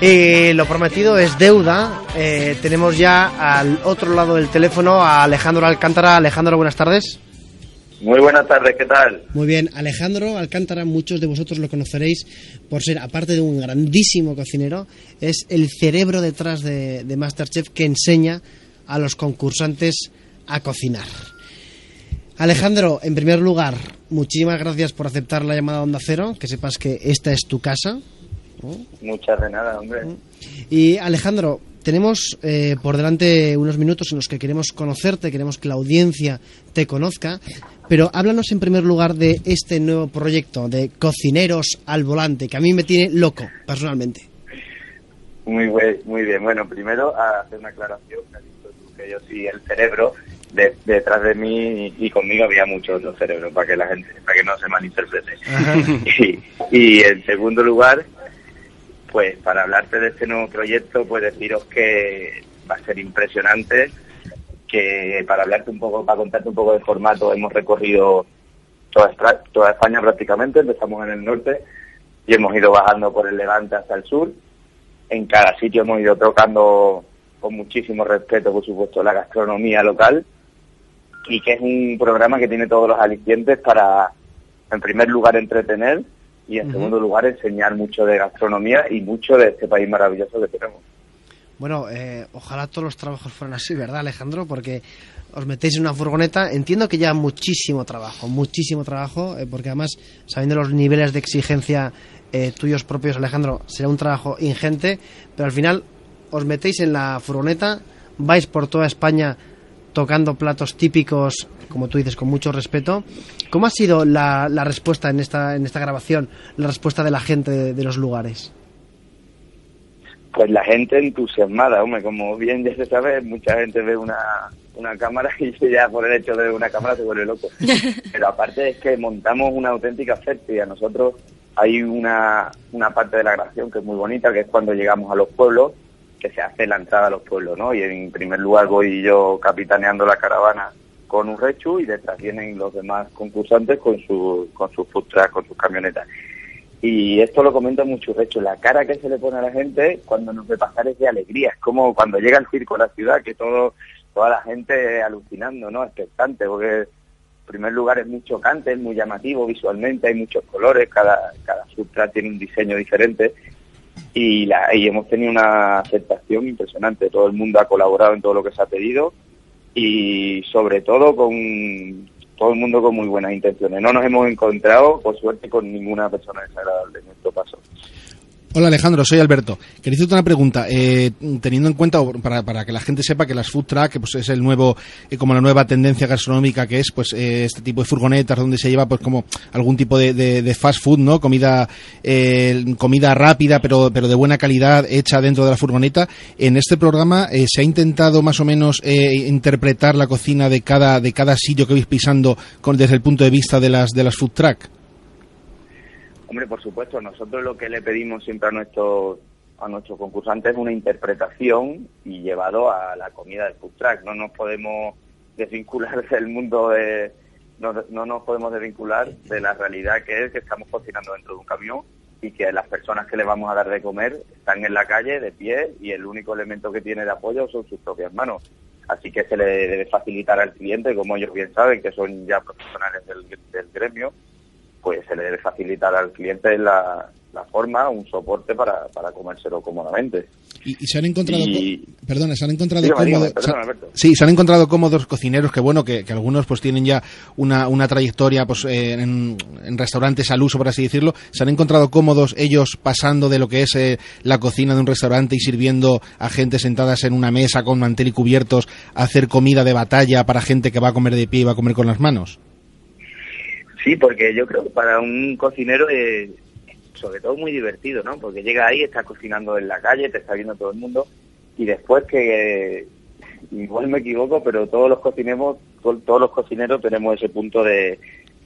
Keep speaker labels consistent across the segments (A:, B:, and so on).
A: Y lo prometido es deuda. Eh, tenemos ya al otro lado del teléfono a Alejandro Alcántara. Alejandro, buenas tardes.
B: Muy buenas tardes, ¿qué tal?
A: Muy bien, Alejandro Alcántara, muchos de vosotros lo conoceréis por ser, aparte de un grandísimo cocinero, es el cerebro detrás de, de Masterchef que enseña a los concursantes a cocinar. Alejandro, en primer lugar, muchísimas gracias por aceptar la llamada Onda Cero, que sepas que esta es tu casa.
B: Muchas de nada, hombre.
A: Y Alejandro, tenemos eh, por delante unos minutos en los que queremos conocerte, queremos que la audiencia te conozca, pero háblanos en primer lugar de este nuevo proyecto de Cocineros al Volante, que a mí me tiene loco, personalmente.
B: Muy, buen- muy bien. Bueno, primero a hacer una aclaración, que has dicho tú que yo sí el cerebro, de- detrás de mí y conmigo había muchos otros cerebros, para que la gente, para que no se malinterprete. Y, y en segundo lugar, pues para hablarte de este nuevo proyecto, pues deciros que va a ser impresionante, que para hablarte un poco, para contarte un poco de formato, hemos recorrido toda, toda España prácticamente, empezamos en el norte y hemos ido bajando por el Levante hasta el sur. En cada sitio hemos ido tocando con muchísimo respeto, por supuesto, la gastronomía local y que es un programa que tiene todos los alicientes para, en primer lugar, entretener y en segundo lugar, enseñar mucho de gastronomía y mucho de este país maravilloso que tenemos.
A: Bueno, eh, ojalá todos los trabajos fueran así, ¿verdad, Alejandro? Porque os metéis en una furgoneta. Entiendo que ya muchísimo trabajo, muchísimo trabajo, eh, porque además, sabiendo los niveles de exigencia eh, tuyos propios, Alejandro, será un trabajo ingente, pero al final os metéis en la furgoneta, vais por toda España tocando platos típicos, como tú dices, con mucho respeto. ¿Cómo ha sido la, la respuesta en esta, en esta grabación, la respuesta de la gente de, de los lugares?
B: Pues la gente entusiasmada, hombre, como bien ya se sabe, mucha gente ve una, una cámara y ya por el hecho de ver una cámara se vuelve loco. Pero aparte es que montamos una auténtica fiesta y a nosotros hay una, una parte de la grabación que es muy bonita, que es cuando llegamos a los pueblos, que se hace la entrada a los pueblos, ¿no? Y en primer lugar voy yo capitaneando la caravana con un rechu y detrás vienen los demás concursantes con, su, con sus trucks, con sus camionetas. Y esto lo comenta mucho Recho, la cara que se le pone a la gente cuando nos ve pasar es de alegría, es como cuando llega el circo a la ciudad, que todo, toda la gente alucinando, ¿no? Expectante, porque en primer lugar es muy chocante, es muy llamativo visualmente, hay muchos colores, cada, cada subtra tiene un diseño diferente y, la, y hemos tenido una aceptación impresionante, todo el mundo ha colaborado en todo lo que se ha pedido y sobre todo con todo el mundo con muy buenas intenciones. No nos hemos encontrado, por suerte, con ninguna persona desagradable en nuestro paso.
C: Hola Alejandro, soy Alberto. Quería hacerte una pregunta. Eh, teniendo en cuenta, para, para que la gente sepa que las food truck pues, es el nuevo, eh, como la nueva tendencia gastronómica que es, pues eh, este tipo de furgonetas donde se lleva pues como algún tipo de, de- fast food, ¿no? Comida, eh, comida rápida pero, pero de buena calidad hecha dentro de la furgoneta. En este programa eh, se ha intentado más o menos interpretar la cocina de cada, de cada sitio que vais pisando con, desde el punto de vista de las, de las food truck.
B: Hombre, por supuesto, nosotros lo que le pedimos siempre a nuestros a nuestros concursantes es una interpretación y llevado a la comida del food truck. No nos podemos desvincular del mundo de no, no nos podemos desvincular de la realidad que es que estamos cocinando dentro de un camión y que las personas que le vamos a dar de comer están en la calle de pie y el único elemento que tiene de apoyo son sus propias manos. Así que se le debe facilitar al cliente, como ellos bien saben, que son ya profesionales del gremio, pues se le debe facilitar al cliente la, la forma, un soporte para, para comérselo cómodamente.
C: Y, y se han encontrado,
B: Y-
C: perdona, se han encontrado
B: dígame,
C: cómodos,
B: Alberto.
C: sí, se han encontrado cómodos cocineros que bueno, que, que algunos pues tienen ya una, una trayectoria pues eh, en, en restaurantes al uso, por así decirlo. Se han encontrado cómodos ellos pasando de lo que es eh, la cocina de un restaurante y sirviendo a gente sentadas en una mesa con mantel y cubiertos a hacer comida de batalla para gente que va a comer de pie y va a comer con las manos.
B: Sí, porque yo creo que para un cocinero es sobre todo muy divertido, ¿no? Porque llega ahí, está cocinando en la calle, te está viendo todo el mundo y después que igual me equivoco, pero todos los cocineros, todos los cocineros tenemos ese punto de,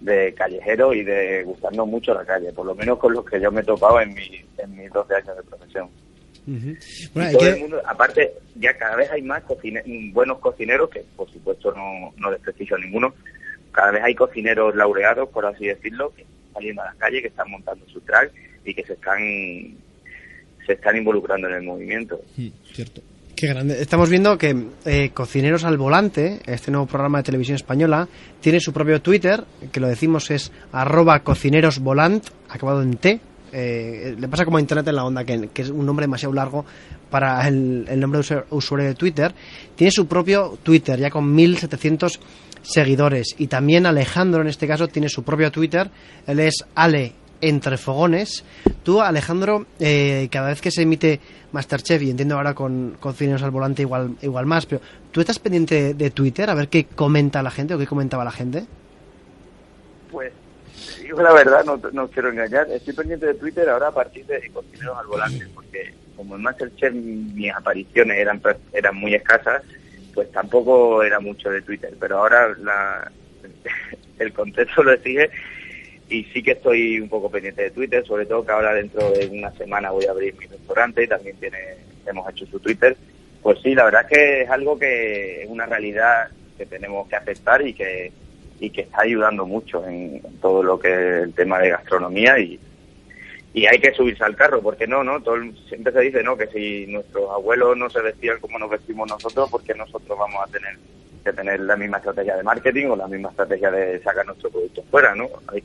B: de callejero y de gustarnos mucho la calle, por lo menos con los que yo me he topado en, mi, en mis 12 años de profesión.
A: Hay
B: todo
A: que-
B: el mundo, aparte, ya cada vez hay más cocine- buenos cocineros, que por supuesto no, no desprestigio a ninguno, cada vez hay cocineros laureados, por así decirlo, que están saliendo a las calles, que están montando su track y que se están se están involucrando en el movimiento.
C: Mm, cierto.
A: Qué grande. Estamos viendo que eh, Cocineros al Volante, este nuevo programa de televisión española, tiene su propio Twitter, que lo decimos es arroba cocinerosvolant, acabado en T. Eh, le pasa como a Internet en la onda, que, que es un nombre demasiado largo para el, el nombre de usuario- usuario de Twitter. Tiene su propio Twitter, ya con 1700 seguidores. Y también Alejandro, en este caso, tiene su propio Twitter. Él es Ale entre fogones. Tú, Alejandro, eh, cada vez que se emite Masterchef, y entiendo ahora con, con Cineos al Volante igual, igual más, pero ¿tú estás pendiente de Twitter a ver qué comenta la gente o qué comentaba la gente?
B: Pues, digo la verdad, no, no quiero engañar. Estoy pendiente de Twitter ahora a partir de Cocineros al Volante, porque como en Masterchef mis apariciones eran, eran muy escasas, pues tampoco era mucho de Twitter. Pero ahora la, el contexto lo exige y sí que estoy un poco pendiente de Twitter, sobre todo que ahora dentro de una semana voy a abrir mi restaurante y también tiene, hemos hecho su Twitter. Pues sí, la verdad es que es algo que es una realidad que tenemos que aceptar y que y que está ayudando mucho en, en todo lo que es el tema de gastronomía y, y hay que subirse al carro, porque no, no, todo siempre se dice, no, que si nuestros abuelos no se vestían como nos vestimos nosotros, porque nosotros vamos a tener que tener la misma estrategia de marketing o la misma estrategia de sacar nuestro producto fuera, ¿no? Hay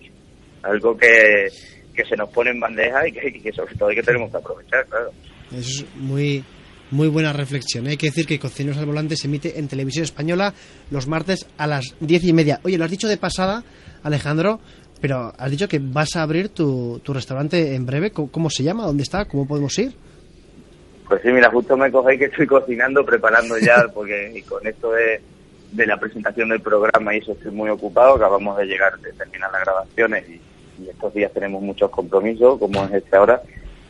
B: algo que, que se nos pone en bandeja y que, sobre todo hay que tenemos que aprovechar, claro.
A: Eso es muy, muy buena reflexión. Hay que decir que Cocineros al Volante se emite en televisión española los martes a las diez y media. Oye, lo has dicho de pasada, Alejandro, pero has dicho que vas a abrir tu, tu restaurante en breve. ¿Cómo, cómo se llama? ¿Dónde está? ¿Cómo podemos ir?
B: Pues sí, mira, justo me cogéis que estoy cocinando, preparando ya, porque y con esto de, de la presentación del programa y eso estoy muy ocupado, acabamos de llegar, de terminar las grabaciones y, y estos días tenemos muchos compromisos, como es este ahora,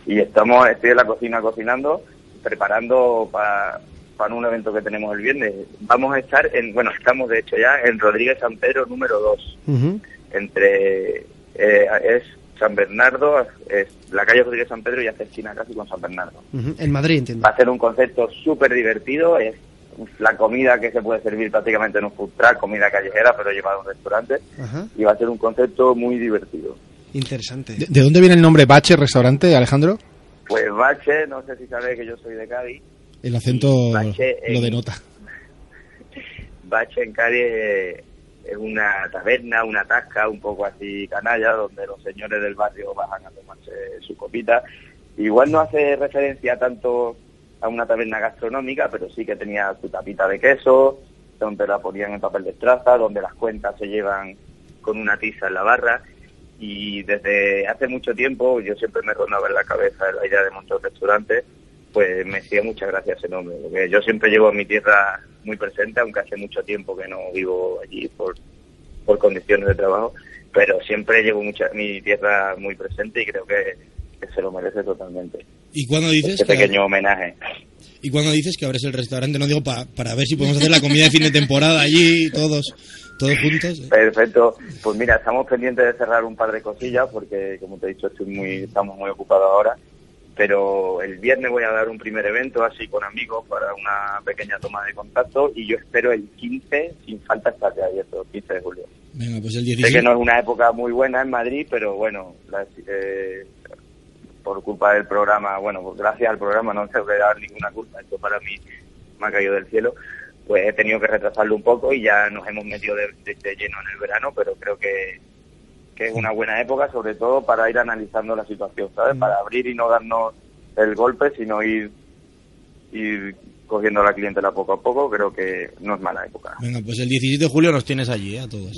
B: y estamos, estoy en la cocina cocinando, preparando para para un evento que tenemos el viernes. Vamos a estar en, bueno, estamos de hecho ya en Rodríguez San Pedro número 2,
A: Ujú.
B: Entre, eh, es San Bernardo, es la calle Rodríguez San Pedro y hace esquina casi con San Bernardo.
A: En Madrid, entiendo.
B: Va a ser un concepto súper divertido, es la comida que se puede servir prácticamente en un food truck, comida callejera, pero llevada a un restaurante, y va a ser un concepto muy divertido.
A: Interesante.
C: ¿De, de dónde viene el nombre Bache Restaurante, Alejandro?
B: Pues Bache, no sé si sabéis que yo soy de Cádiz,
C: El acento
B: Bache,
C: lo denota.
B: Bache en Cádiz es una taberna, una tasca un poco así canalla, donde los señores del barrio bajan a tomarse su copita. Igual no hace referencia tanto a una taberna gastronómica, pero sí que tenía su tapita de queso, donde la ponían en papel de estraza, donde las cuentas se llevan con una tiza en la barra. Y desde hace mucho tiempo yo siempre me rondaba en la cabeza la idea de montar un restaurante, pues me hacía muchas gracias ese nombre, porque yo siempre llevo a mi tierra muy presente, aunque hace mucho tiempo que no vivo allí por, por condiciones de trabajo, pero siempre llevo mucha, mi tierra muy presente y creo que, que se lo merece totalmente.
D: ¿Y cuando dices
B: Este
D: que,
B: pequeño homenaje.
D: y cuando dices que abres el restaurante? No digo pa- para ver si podemos hacer la comida de fin de temporada allí, todos, todos juntos.
B: Perfecto. Pues mira, estamos pendientes de cerrar un par de cosillas porque, como te he dicho, estoy muy, estamos muy ocupados ahora. Pero el viernes voy a dar un primer evento así con amigos para una pequeña toma de contacto y yo espero el 15, sin falta, estar ya abierto, el 15 de julio.
D: Venga, pues el
B: Sé
D: 16.
B: que no es una época muy buena en Madrid, pero bueno, las- eh, por culpa del programa, bueno, pues gracias al programa no tengo que dar ninguna culpa, esto para mí me ha caído del cielo, pues he tenido que retrasarlo un poco y ya nos hemos metido de, de- de lleno en el verano, pero creo que, que es una buena época, sobre todo para ir analizando la situación, ¿sabes? Para abrir y no darnos el golpe, sino ir, ir cogiendo a la clientela poco a poco, creo que no es mala época.
D: Venga, pues el 17 de julio nos tienes allí, ¿eh? a todos.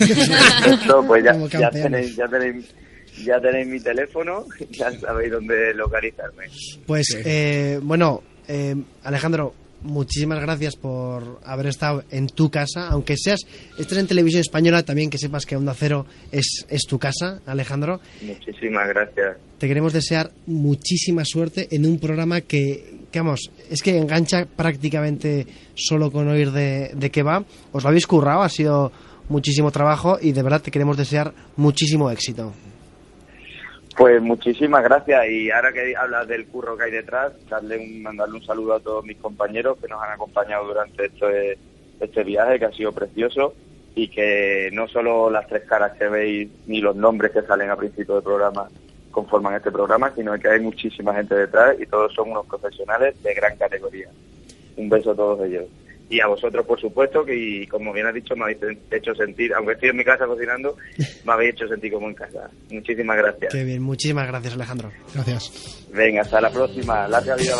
B: Esto, pues ya, tenéis, ya, tenéis, ya tenéis mi teléfono, ya sabéis dónde localizarme.
A: Pues, eh, bueno, eh, Alejandro, muchísimas gracias por haber estado en tu casa, aunque seas, estés en televisión española, también que sepas que Onda Cero es, es tu casa, Alejandro.
B: Muchísimas gracias.
A: Te queremos desear muchísima suerte en un programa que, que, vamos, es que engancha prácticamente solo con oír de, de qué va. Os lo habéis currado, ha sido muchísimo trabajo y de verdad te queremos desear muchísimo éxito.
B: Pues muchísimas gracias y ahora que hablas del curro que hay detrás, darle un, mandarle un saludo a todos mis compañeros que nos han acompañado durante este, este viaje que ha sido precioso y que no solo las tres caras que veis ni los nombres que salen a principio del programa conforman este programa, sino que hay muchísima gente detrás y todos son unos profesionales de gran categoría. Un beso a todos ellos. Y a vosotros, por supuesto, que y como bien has dicho, me habéis hecho sentir, aunque estoy en mi casa cocinando, me habéis hecho sentir como en casa. Muchísimas gracias.
A: Qué bien, muchísimas gracias Alejandro.
C: Gracias.
B: Venga, hasta la próxima. Larga vida,